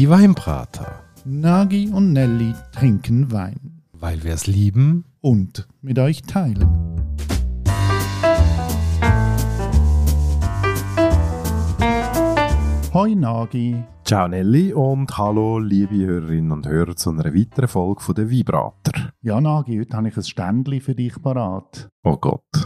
Die Weinbrater. Nagi und Nelly trinken Wein. Weil wir es lieben. Und mit euch teilen. Hoi Nagi. Ciao Nelly und hallo liebe Hörerinnen und Hörer zu einer weiteren Folge von der Weinbrater. Ja Nagi, heute habe ich ein Ständchen für dich parat. Oh Gott.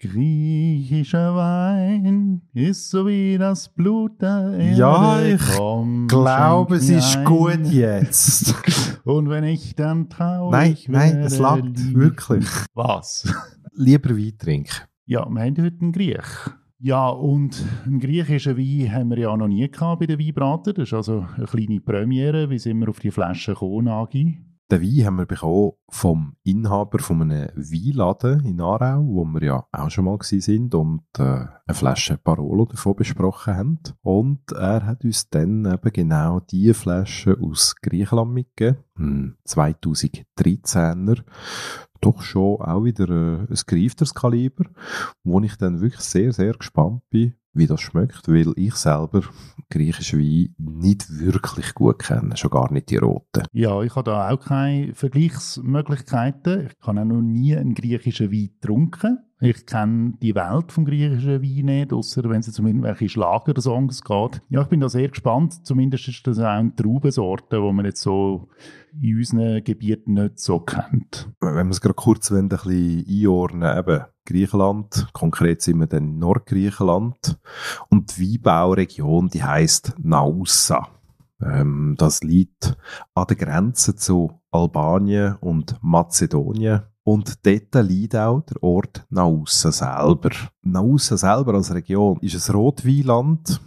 Griechischer Wein ist so wie das Blut der Erde. Ja, ich Komm, glaube, es ist ein. gut jetzt. Und wenn ich dann traurig nein, nein, es langt. Wirklich. Was? Lieber Wein trinken. Ja, wir haben heute einen Griech. Ja, und einen griechischen Wein haben wir ja noch nie gehabt bei den Weinbraten. Das ist also eine kleine Premiere. Wie sind wir auf die Flasche gekommen, Agi? Den Wein haben wir bekommen vom Inhaber von einem Weinladen in Aarau, wo wir ja auch schon mal sind und äh, eine Flasche Parolo davon besprochen haben. Und er hat uns dann eben genau diese Flasche aus Griechenland mitgegeben. Ein 2013er. Doch schon auch wieder äh, ein gereifteres Kaliber, wo ich dann wirklich sehr, sehr gespannt bin, wie das schmeckt, weil ich selber griechische Wein nicht wirklich gut kenne, schon gar nicht die roten. Ja, ich habe da auch keine Vergleichsmöglichkeiten. Ich habe auch noch nie einen griechischen Wein getrunken. Ich kenne die Welt vom griechischen Wein nicht, außer wenn es um irgendwelche Schlagersongs geht. Ja, ich bin da sehr gespannt. Zumindest ist das auch eine Traubensorte, die man jetzt so in unseren Gebieten nicht so kennt. wenn wir es gerade kurz wollen, ein bisschen einordnen, eben Griechenland, konkret sind wir dann in Nordgriechenland und die Weinbauregion, die heißt Naussa. Ähm, das liegt an der Grenze zu Albanien und Mazedonien und dort liegt auch der Ort Naussa selber. Naussa selber als Region ist ein Rotweinland.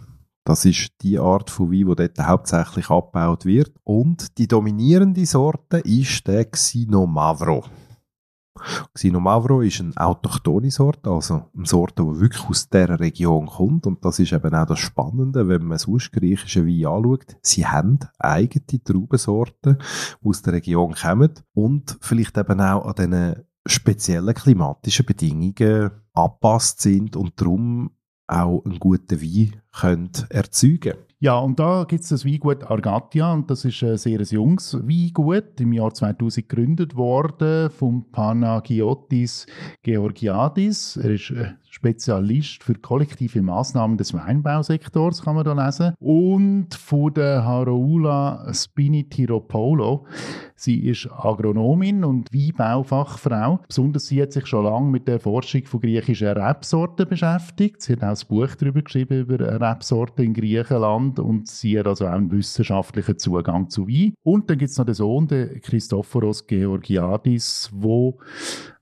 Das ist die Art von Wein, die dort hauptsächlich abgebaut wird. Und die dominierende Sorte ist der Xinomavro. Xinomavro ist eine autochthone Sorte, also eine Sorte, die wirklich aus dieser Region kommt. Und das ist eben auch das Spannende, wenn man sonst griechische Wein anschaut. Sie haben eigene Traubensorten, die aus der Region kommen und vielleicht eben auch an diesen speziellen klimatischen Bedingungen angepasst sind und darum auch einen guten Wein können erzeugen Ja, und da gibt es das Weingut Argatia und das ist ein sehr junges Weingut, im Jahr 2000 gegründet worden vom Panagiotis Georgiadis. Er ist äh, Spezialist für kollektive Maßnahmen des Weinbausektors, kann man da lesen. Und von der Haroula Spinitiropoulo. Sie ist Agronomin und Weinbaufachfrau. Besonders sie hat sich schon lange mit der Forschung von griechischen Rebsorten beschäftigt. Sie hat auch ein Buch darüber geschrieben, über Rebsorten in Griechenland und sie hat also auch einen wissenschaftlichen Zugang zu Wein. Und dann gibt es noch den Sohn, den Christophoros Georgiadis, wo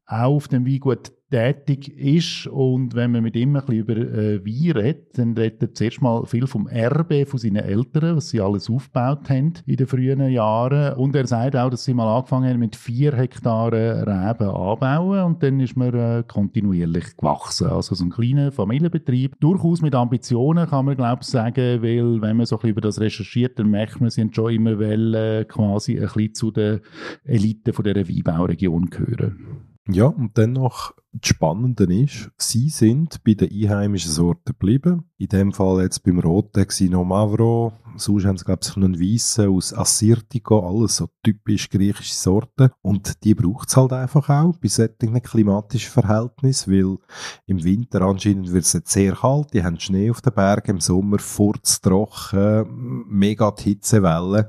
auch auf dem Weingut tätig ist. Und wenn man mit ihm ein bisschen über äh, Wein redet, dann redet er zuerst mal viel vom Erbe von seinen Eltern, was sie alles aufgebaut haben in den frühen Jahren. Und er sagt auch, dass sie mal angefangen haben mit vier Hektaren Reben anbauen und dann ist man äh, kontinuierlich gewachsen, also so ein kleiner Familienbetrieb, durchaus mit Ambitionen kann man glaube ich sagen, weil wenn man so ein bisschen über das recherchiert, dann merkt man, sie haben schon immer wollen, äh, quasi ein bisschen zu der Elite von dieser Weinbauregion gehören. Ja, und dann noch das Spannende ist, sie sind bei den einheimischen Sorten geblieben. In dem Fall jetzt beim roten Xinomavro, sonst haben sie, glaube ich, einen weißen aus Assyrtiko, alles so typisch griechische Sorten. Und die braucht es halt einfach auch bei solchen klimatischen Verhältnissen, weil im Winter anscheinend wird es sehr kalt, die haben Schnee auf den Bergen, im Sommer furztrocken, mega die Hitzewellen.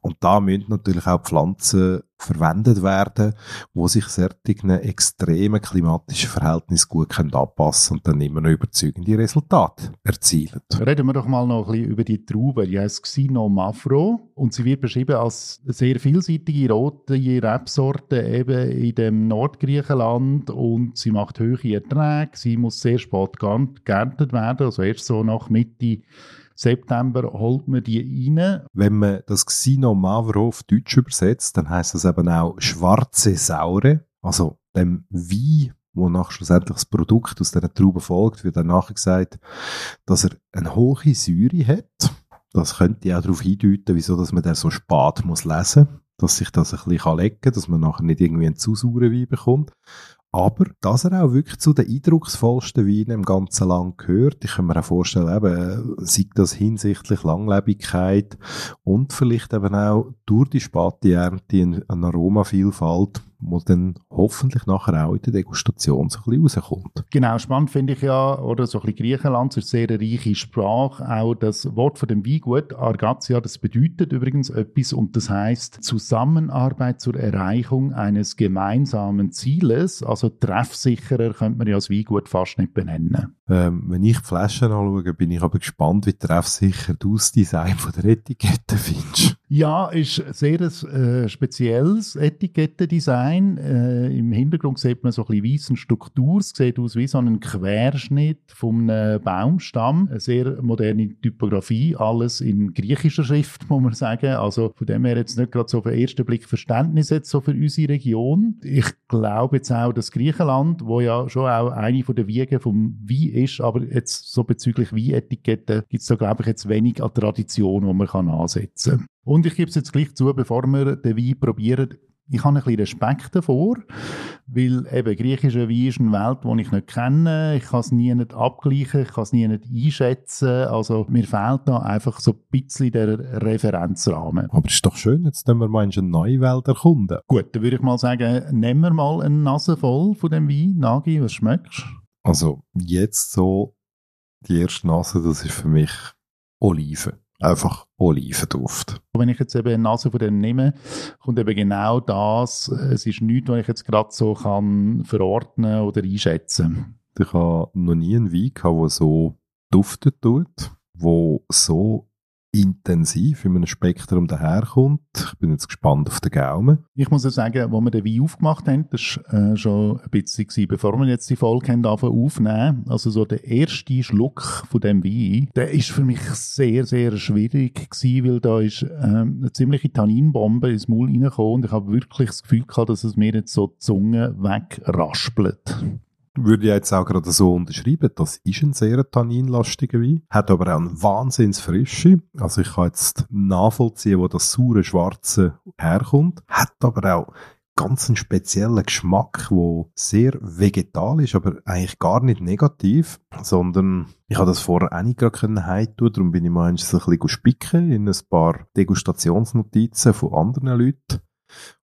Und da müssen natürlich auch Pflanzen verwendet werden, wo sich solchen extremen klimatischen Verhältnissen gut können anpassen und dann immer noch überzeugende Resultate erzielen. Reden wir doch mal noch ein bisschen über die Traube. Die heißt Xinomavro und sie wird beschrieben als sehr vielseitige rote Rebsorte eben in dem Nordgriechenland und sie macht hohe Erträge. Sie muss sehr spät geern- geerntet werden, also erst so nach Mitte September holt man die rein. Wenn man das Xinomavro auf Deutsch übersetzt, dann heißt das eben auch schwarze Saure, also dem Wein, wonach schlussendlich das Produkt aus dieser Traube folgt, wird dann nachher gesagt, dass er eine hohe Säure hat. Das könnte auch darauf hindeuten, wieso dass man den so spät muss lesen dass sich das ein bisschen legen kann, dass man nachher nicht irgendwie einen zu sauren Wein bekommt. Aber, dass er auch wirklich zu den eindrucksvollsten Weinen im ganzen Land gehört, ich kann mir auch vorstellen, eben, sei das hinsichtlich Langlebigkeit und vielleicht eben auch durch die späte Ernte eine Aromavielfalt, wo dann hoffentlich nachher auch in der Degustation so ein bisschen rauskommt. Genau, spannend finde ich ja, oder so ein bisschen Griechenland, ist eine sehr reiche Sprache, auch das Wort von dem Weingut, Argatia, das bedeutet übrigens etwas und das heißt Zusammenarbeit zur Erreichung eines gemeinsamen Zieles, also treffsicherer könnte man ja das Weingut fast nicht benennen. Ähm, wenn ich die Flaschen anschaue, bin ich aber gespannt, wie treffsicher du das Design von der Etikette findest. Ja, ist sehr ein äh, spezielles Etikettendesign. Äh, Im Hintergrund sieht man so ein bisschen weißen Struktur. Es sieht aus wie so ein Querschnitt von einem Baumstamm. Eine sehr moderne Typografie, alles in griechischer Schrift, muss man sagen. Also von dem her jetzt nicht gerade so auf den ersten Blick Verständnis jetzt so für unsere Region. Ich glaube jetzt auch, dass Griechenland, wo ja schon auch eine von der Wiegen vom Wein ist, aber jetzt so bezüglich Weinetiketten gibt es da glaube ich jetzt wenig an Tradition, die man kann ansetzen kann. Und ich gebe es jetzt gleich zu, bevor wir den Wein probieren, ich habe ein bisschen Respekt davor, weil eben griechischer Wein ist eine Welt, die ich nicht kenne. Ich kann es nie nicht abgleichen, ich kann es nie nicht einschätzen. Also mir fehlt da einfach so ein bisschen der Referenzrahmen. Aber ist doch schön, jetzt können wir mal eine neue Welt erkunden. Gut, dann würde ich mal sagen, nehmen wir mal eine Nase voll von dem Wein. Nagi, was schmeckst du? Also jetzt so, die erste Nase, das ist für mich Oliven einfach Olivenduft. Wenn ich jetzt eben eine Nase von dem nehme, kommt eben genau das. Es ist nichts, was ich jetzt gerade so kann verordnen oder einschätzen. Ich habe noch nie einen Wein gehabt, der so duftet tut, wo so intensiv in einem Spektrum daherkommt. Ich bin jetzt gespannt auf den Gaumen. Ich muss ja sagen, als wir den Wein aufgemacht haben, das war äh, schon ein bisschen, bevor wir jetzt die Folge haben, aufnehmen also so der erste Schluck von dem Wein, der ist für mich sehr, sehr schwierig gewesen, weil da ist äh, eine ziemliche Tanninbombe ins Maul reingekommen und ich habe wirklich das Gefühl gehabt, dass es mir jetzt so die Zunge wegraspelt würde ich jetzt auch gerade so unterschreiben. Das ist ein sehr tanninlastiger Wein. Hat aber auch eine Wahnsinnsfrische. Also ich kann jetzt nachvollziehen, wo das saure Schwarze herkommt. Hat aber auch ganz einen speziellen Geschmack, wo sehr vegetal ist, aber eigentlich gar nicht negativ, sondern ich habe das vorher auch nicht gerade heimtun, darum bin ich mal ein bisschen spicken in ein paar Degustationsnotizen von anderen Leuten.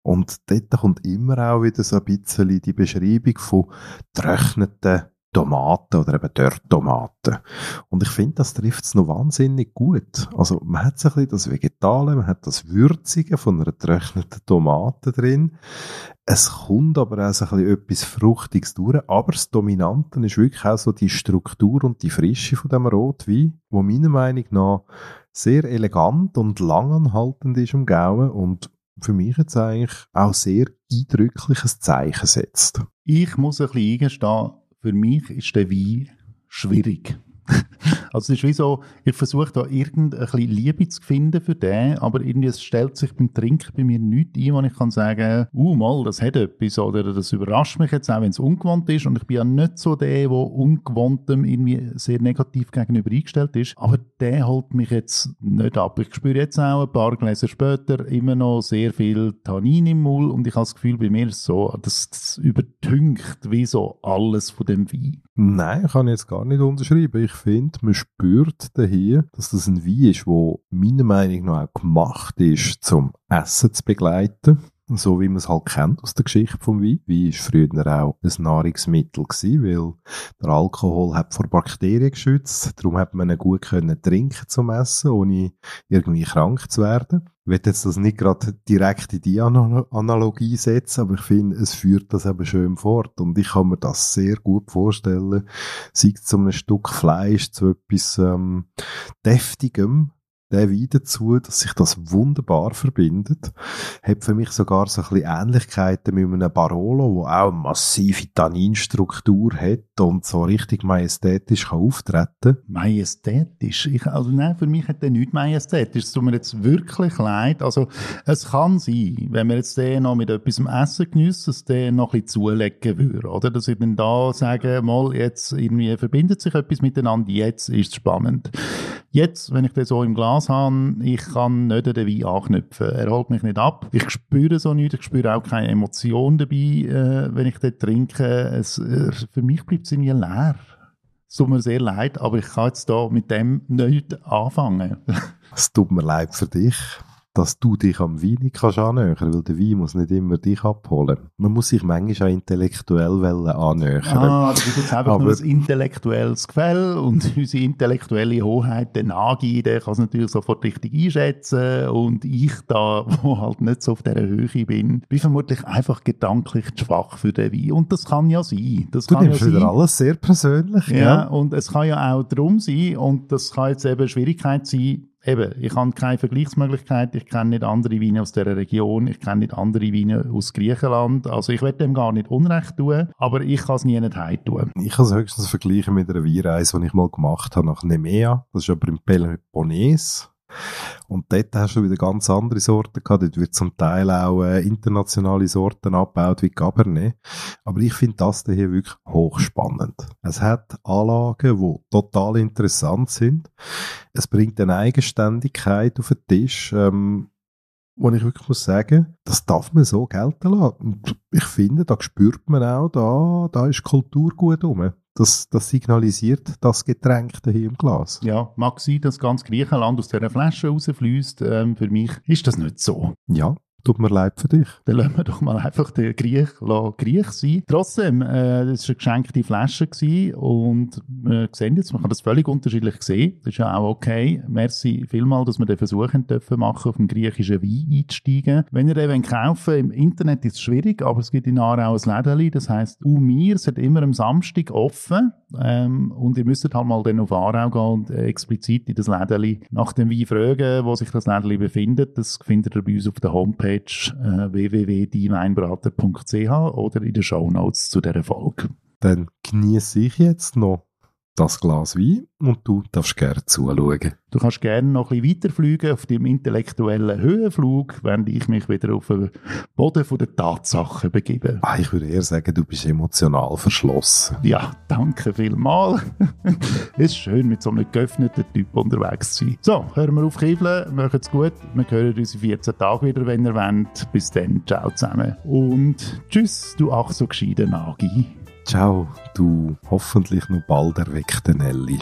Und dort kommt immer auch wieder so ein bisschen die Beschreibung von getrockneten Tomaten oder eben Dörrtomaten. Und ich finde, das trifft es noch wahnsinnig gut. Also man hat so ein bisschen das Vegetale, man hat das Würzige von einer getrockneten Tomate drin. Es kommt aber auch so ein bisschen etwas Fruchtiges durch, aber das Dominante ist wirklich auch so die Struktur und die Frische von dem Rotwein, wo meiner Meinung nach sehr elegant und langanhaltend ist am Gaumen und für mich jetzt eigentlich auch sehr eindrückliches Zeichen setzt. Ich muss ein bisschen eingestehen, für mich ist der Wein schwierig. also es ist wie so, ich versuche da irgendeine Liebe zu finden für den, aber irgendwie es stellt sich beim Trinken bei mir nichts ein, wo ich kann sagen, uh, mal, das hat etwas oder das überrascht mich jetzt auch, wenn es ungewohnt ist. Und ich bin ja nicht so der, der ungewohntem irgendwie sehr negativ gegenüber eingestellt ist, aber der holt mich jetzt nicht ab. Ich spüre jetzt auch ein paar Gläser später immer noch sehr viel Tannin im Mund. Und ich habe das Gefühl, bei mir ist es so, das, das übertüncht wie so alles von dem Wein. Nein, kann ich jetzt gar nicht unterschreiben. Ich finde, man spürt hier, dass das ein Wein ist, der meiner Meinung nach auch gemacht ist, zum Essen zu begleiten. So wie man es halt kennt aus der Geschichte vom Wein. Wein war früher auch ein Nahrungsmittel gewesen, weil der Alkohol hat vor Bakterien geschützt. Darum hat man ihn gut können trinken zum Essen, ohne irgendwie krank zu werden. Ich will jetzt das nicht gerade direkt in die Analogie setzen, aber ich finde, es führt das eben schön fort. Und ich kann mir das sehr gut vorstellen, sei es zu einem Stück Fleisch, zu etwas ähm, Deftigem, der Wein dazu, dass sich das wunderbar verbindet. Hat für mich sogar so ein bisschen Ähnlichkeiten mit einem Barolo, wo auch eine massive Tanninstruktur hat und so richtig majestätisch kann auftreten Majestätisch? Ich, also nein, für mich hat der nichts majestätisch. Es tut mir jetzt wirklich leid. Also es kann sein, wenn wir jetzt den noch mit etwas Essen geniessen, dass der noch ein bisschen zulegen würde, oder? Dass ich dann da sage, mal, jetzt irgendwie verbindet sich etwas miteinander, jetzt ist es spannend. Jetzt, wenn ich den so im Glas habe, ich kann nicht den Wein anknüpfen. Er holt mich nicht ab. Ich spüre so nichts, ich spüre auch keine Emotion dabei, äh, wenn ich den trinke. Es, äh, für mich bleibt es irgendwie leer. Es tut mir sehr leid, aber ich kann jetzt da mit dem nicht anfangen. es tut mir leid für dich dass du dich am Wein nicht kannst annähern, weil der Wein muss nicht immer dich abholen. Man muss sich manchmal auch intellektuell annähern. Ah, das ist jetzt einfach Aber, nur ein intellektuelles Gefäll und unsere intellektuelle Hoheit, der Nagi, der kann es natürlich sofort richtig einschätzen und ich da, wo halt nicht so auf dieser Höhe bin, bin vermutlich einfach gedanklich zu schwach für den Wein und das kann ja sein. Das du kann nimmst ja wieder alles sehr persönlich. Ja, ja, und es kann ja auch drum sein und das kann jetzt eben Schwierigkeit sein, eben, ich habe keine Vergleichsmöglichkeit, ich kenne nicht andere Weine aus dieser Region, ich kenne nicht andere Weine aus Griechenland, also ich werde dem gar nicht Unrecht tun, aber ich kann es nie nicht tun. Ich kann es höchstens vergleichen mit einer Weinreise, die ich mal gemacht habe nach Nemea, das ist aber im Peloponnes, und dort hast du wieder ganz andere Sorten gehabt. Dort wird zum Teil auch äh, internationale Sorten abgebaut wie Cabernet. Aber ich finde das hier wirklich hochspannend. Es hat Anlagen, die total interessant sind. Es bringt eine Eigenständigkeit auf den Tisch, ähm, wo ich wirklich muss sagen, das darf man so gelten lassen. Und ich finde, da spürt man auch, da, da ist Kultur gut rum das, das signalisiert das Getränk hier im Glas. Ja, mag sein, dass ganz Griechenland aus dieser Flasche rausfließt. Ähm, für mich ist das nicht so. Ja, Tut mir leid für dich. Dann lassen wir doch mal einfach den Griech, Griech sein. Trotzdem, äh, das war eine geschenkte Flasche gewesen und wir sehen jetzt, man kann das völlig unterschiedlich sehen. Das ist ja auch okay. Merci vielmal, dass wir den Versuch dürfen machen, auf den griechischen Wein einzusteigen. Wenn ihr den kaufen im Internet ist es schwierig, aber es gibt in Aarau ein Lädeli, das heisst Umir, es hat immer am Samstag offen ähm, und ihr müsst halt mal dann auf Aarau gehen und äh, explizit in das Lädeli nach dem Wein fragen, wo sich das Lädeli befindet. Das findet ihr bei uns auf der Homepage Homepage äh, www.deinweinbrater.ch oder in den Shownotes zu dieser Folge. Dann genieße ich jetzt noch das Glas Wein und du darfst gerne zuschauen. Du kannst gerne noch ein bisschen weiterfliegen auf dem intellektuellen Höhenflug, während ich mich wieder auf den Boden der Tatsachen begebe. Ah, ich würde eher sagen, du bist emotional verschlossen. Ja, danke vielmals. es ist schön, mit so einem geöffneten Typ unterwegs zu sein. So, hören wir auf Kiebeln, es gut. Wir hören uns in 14 Tagen wieder, wenn ihr wollt. Bis dann, ciao zusammen. Und tschüss, du ach so gescheiter Nagi. Ciao, du hoffentlich noch bald erweckte Nelly.